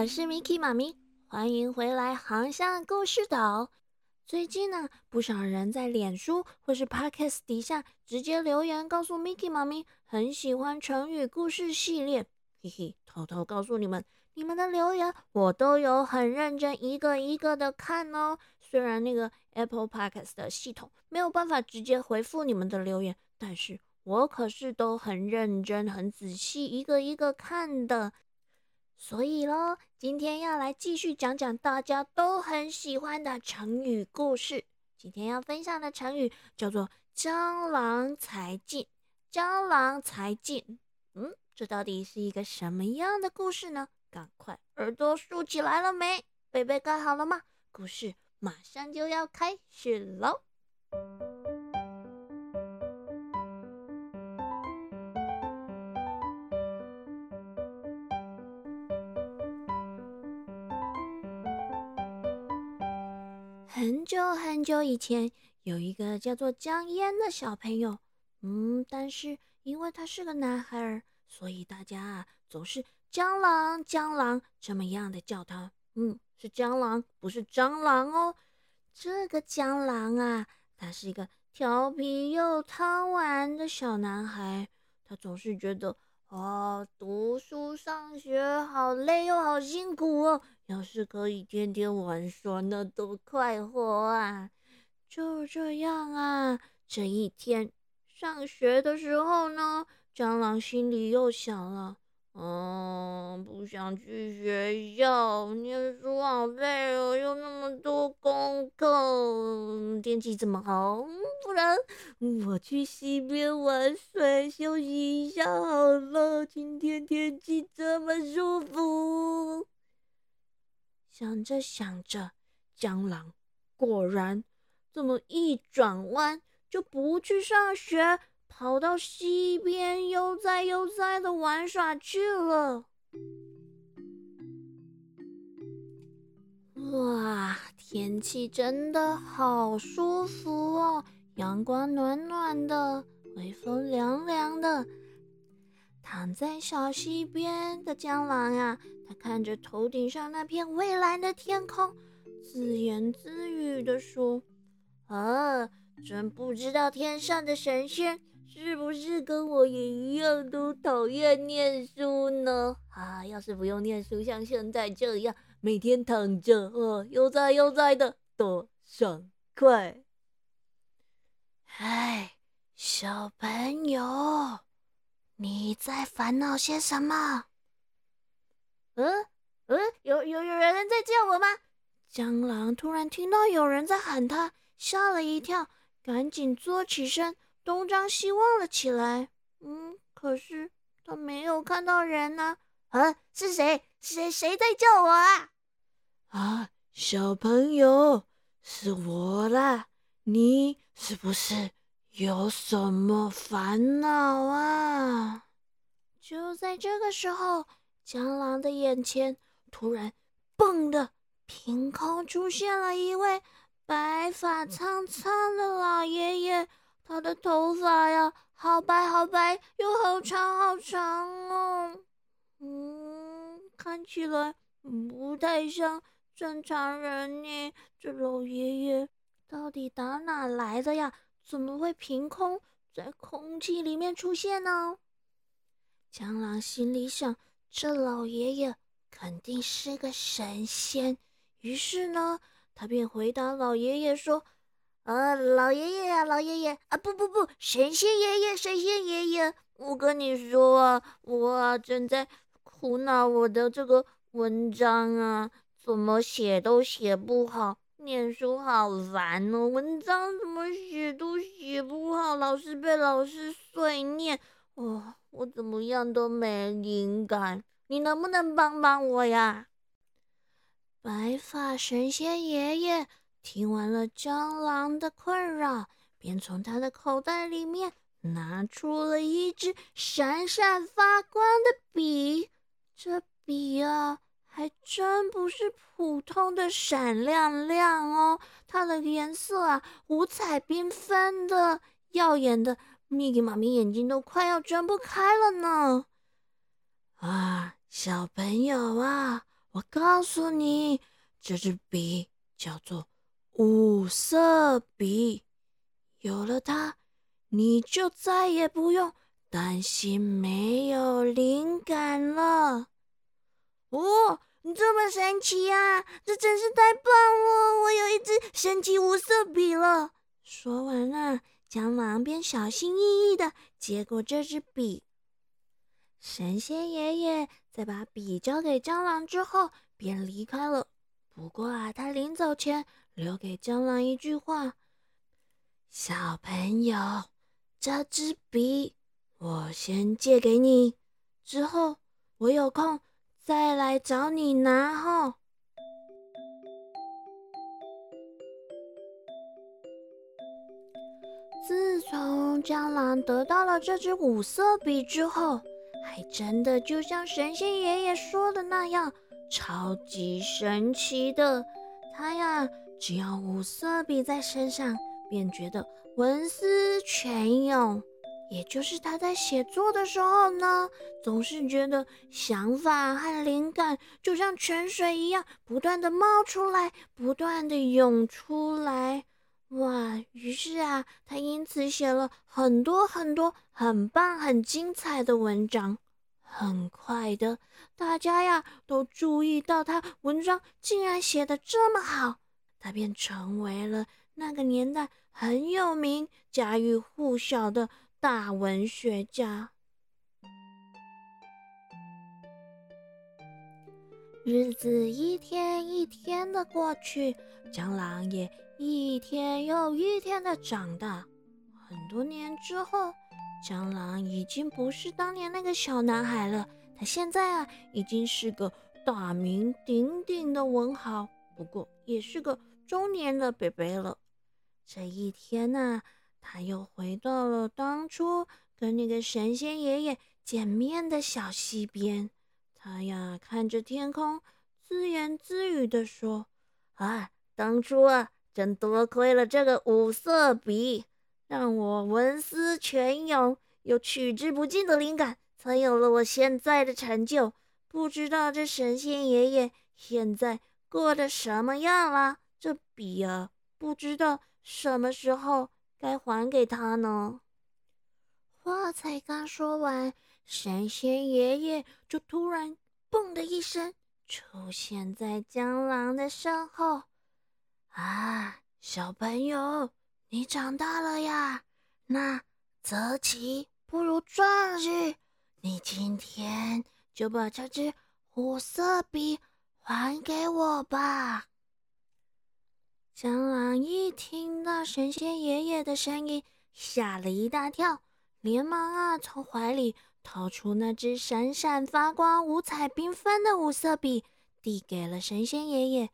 我是 Miki 妈咪，欢迎回来航向故事岛。最近呢，不少人在脸书或是 Podcast 底下直接留言告诉 Miki 妈咪，很喜欢成语故事系列。嘿嘿，偷偷告诉你们，你们的留言我都有很认真一个一个的看哦。虽然那个 Apple Podcast 的系统没有办法直接回复你们的留言，但是我可是都很认真、很仔细一个一个看的。所以喽，今天要来继续讲讲大家都很喜欢的成语故事。今天要分享的成语叫做“江郎才尽”。江郎才尽，嗯，这到底是一个什么样的故事呢？赶快耳朵竖起来了没？被被盖好了吗？故事马上就要开始喽！很久以前，有一个叫做江烟的小朋友。嗯，但是因为他是个男孩儿，所以大家啊总是江郎江郎这么样的叫他。嗯，是江郎，不是蟑螂哦。这个江郎啊，他是一个调皮又贪玩的小男孩。他总是觉得。啊，读书上学好累又好辛苦哦！要是可以天天玩耍，那多快活啊！就这样啊，这一天上学的时候呢，蟑螂心里又想了。嗯，不想去学校，念书好累哦，又那么多功课。天气这么好，然我去溪边玩水休息一下好了。今天天气这么舒服。想着想着，蟑螂果然这么一转弯，就不去上学。跑到溪边悠哉悠哉的玩耍去了。哇，天气真的好舒服哦，阳光暖暖的，微风凉凉的。躺在小溪边的江郎呀，他看着头顶上那片蔚蓝的天空，自言自语的说：“啊，真不知道天上的神仙。”是不是跟我也一样都讨厌念书呢？啊，要是不用念书，像现在这样每天躺着，哦，悠哉悠哉的，多爽快！哎，小朋友，你在烦恼些什么？嗯嗯，有有有人在叫我吗？蟑螂突然听到有人在喊他，吓了一跳，赶紧坐起身。东张西望了起来，嗯，可是他没有看到人呢。啊，是谁？谁谁在叫我啊？啊，小朋友，是我啦。你是不是有什么烦恼啊？就在这个时候，江郎的眼前突然“蹦”的，凭空出现了一位白发苍苍的老爷爷。他的头发呀，好白好白，又好长好长哦。嗯，看起来不太像正常人呢。这老爷爷到底打哪来的呀？怎么会凭空在空气里面出现呢？江郎心里想，这老爷爷肯定是个神仙。于是呢，他便回答老爷爷说。呃，老爷爷呀，老爷爷啊，不不不，神仙爷爷，神仙爷爷，我跟你说啊，我正在苦恼我的这个文章啊，怎么写都写不好，念书好烦哦，文章怎么写都写不好，老是被老师碎念，哦，我怎么样都没灵感，你能不能帮帮我呀？白发神仙爷爷。听完了蟑螂的困扰，便从他的口袋里面拿出了一支闪闪发光的笔。这笔啊，还真不是普通的闪亮亮哦，它的颜色啊，五彩缤纷的，耀眼的，咪咪妈咪眼睛都快要睁不开了呢。啊，小朋友啊，我告诉你，这支笔叫做五色笔，有了它，你就再也不用担心没有灵感了。哦，你这么神奇啊！这真是太棒了！我有一支神奇五色笔了。说完了，蟑螂便小心翼翼的接过这支笔。神仙爷爷在把笔交给蟑螂之后，便离开了。不过啊，他临走前留给蟑螂一句话：“小朋友，这支笔我先借给你，之后我有空再来找你拿。”哦。自从蟑螂得到了这支五色笔之后，还真的就像神仙爷爷说的那样，超级神奇的。他呀，只要五色笔在身上，便觉得文思泉涌。也就是他在写作的时候呢，总是觉得想法和灵感就像泉水一样，不断的冒出来，不断的涌出来。哇！于是啊，他因此写了很多很多很棒、很精彩的文章。很快的，大家呀都注意到他文章竟然写得这么好，他便成为了那个年代很有名、家喻户晓的大文学家。日子一天一天的过去，蟑螂也。一天又一天的长大，很多年之后，蟑螂已经不是当年那个小男孩了。他现在啊，已经是个大名鼎鼎的文豪，不过也是个中年的北北了。这一天呢，他又回到了当初跟那个神仙爷爷见面的小溪边。他呀，看着天空，自言自语地说：“啊，当初啊。”真多亏了这个五色笔，让我文思泉涌，有取之不尽的灵感，才有了我现在的成就。不知道这神仙爷爷现在过得什么样了？这笔啊，不知道什么时候该还给他呢？话才刚说完，神仙爷爷就突然“嘣”的一声出现在江郎的身后。啊，小朋友，你长大了呀！那择吉不如撞日，你今天就把这支五色笔还给我吧。蟑螂一听到神仙爷爷的声音，吓了一大跳，连忙啊从怀里掏出那支闪闪发光、五彩缤纷的五色笔，递给了神仙爷爷。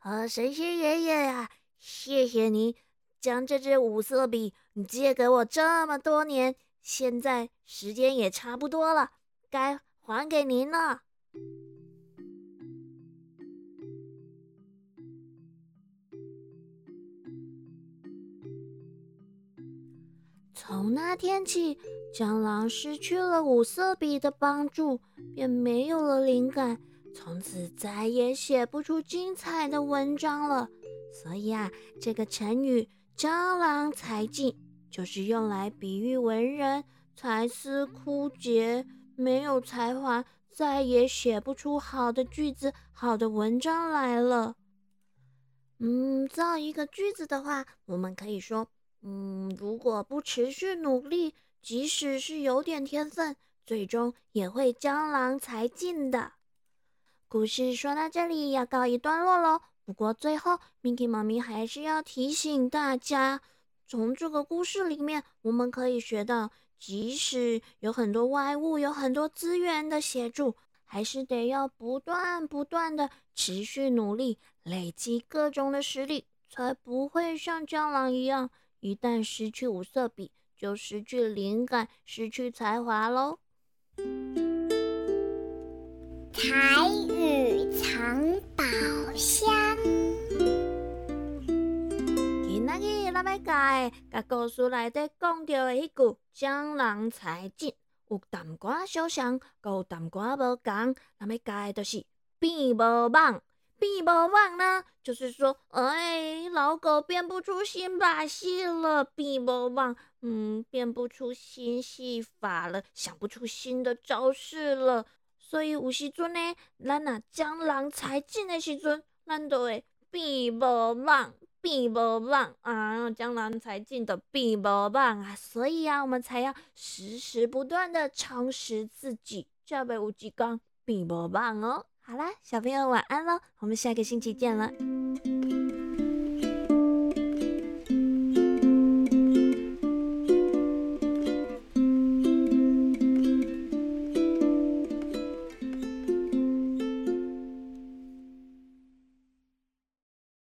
啊，神仙爷爷呀，谢谢你将这支五色笔借给我这么多年，现在时间也差不多了，该还给您了。从那天起，蟑螂失去了五色笔的帮助，便没有了灵感。从此再也写不出精彩的文章了。所以啊，这个成语“蟑螂才尽”就是用来比喻文人才思枯竭，没有才华，再也写不出好的句子、好的文章来了。嗯，造一个句子的话，我们可以说：嗯，如果不持续努力，即使是有点天分，最终也会江郎才尽的。故事说到这里要告一段落喽。不过最后，Minky 妈咪还是要提醒大家，从这个故事里面，我们可以学到，即使有很多外物、有很多资源的协助，还是得要不断不断的持续努力，累积各种的实力，才不会像蟑螂一样，一旦失去五色笔，就失去灵感，失去才华喽。台语藏宝箱。今仔日咱要教的，甲故事内底讲到的迄句“江郎才尽”，有淡薄小相，有淡寡无共，那么改就是变无忘。变无忘呢，就是说，哎，老狗变不出新把戏了，变无忘，嗯，变不出新戏法了，想不出新的招式了。所以有时阵呢，咱若江郎才尽的时阵，咱都会变无忘，变无忘啊，江郎才尽的变无忘啊。所以啊，我们才要时时不断的充实自己，才袂有一天变无忘哦。好啦，小朋友晚安喽，我们下个星期见了。